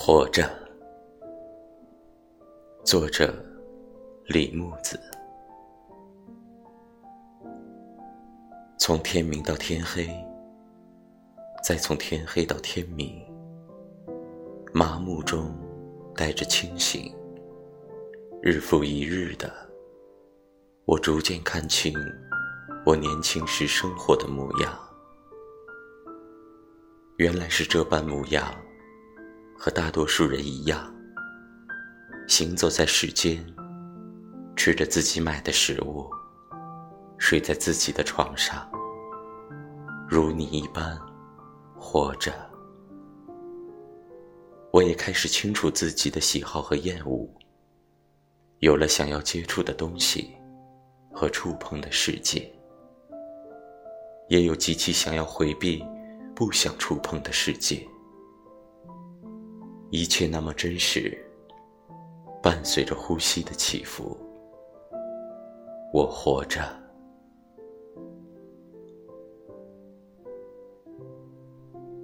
活着，作者李木子。从天明到天黑，再从天黑到天明，麻木中带着清醒，日复一日的，我逐渐看清我年轻时生活的模样。原来是这般模样。和大多数人一样，行走在世间，吃着自己买的食物，睡在自己的床上，如你一般活着。我也开始清楚自己的喜好和厌恶，有了想要接触的东西和触碰的世界，也有极其想要回避、不想触碰的世界。一切那么真实，伴随着呼吸的起伏，我活着。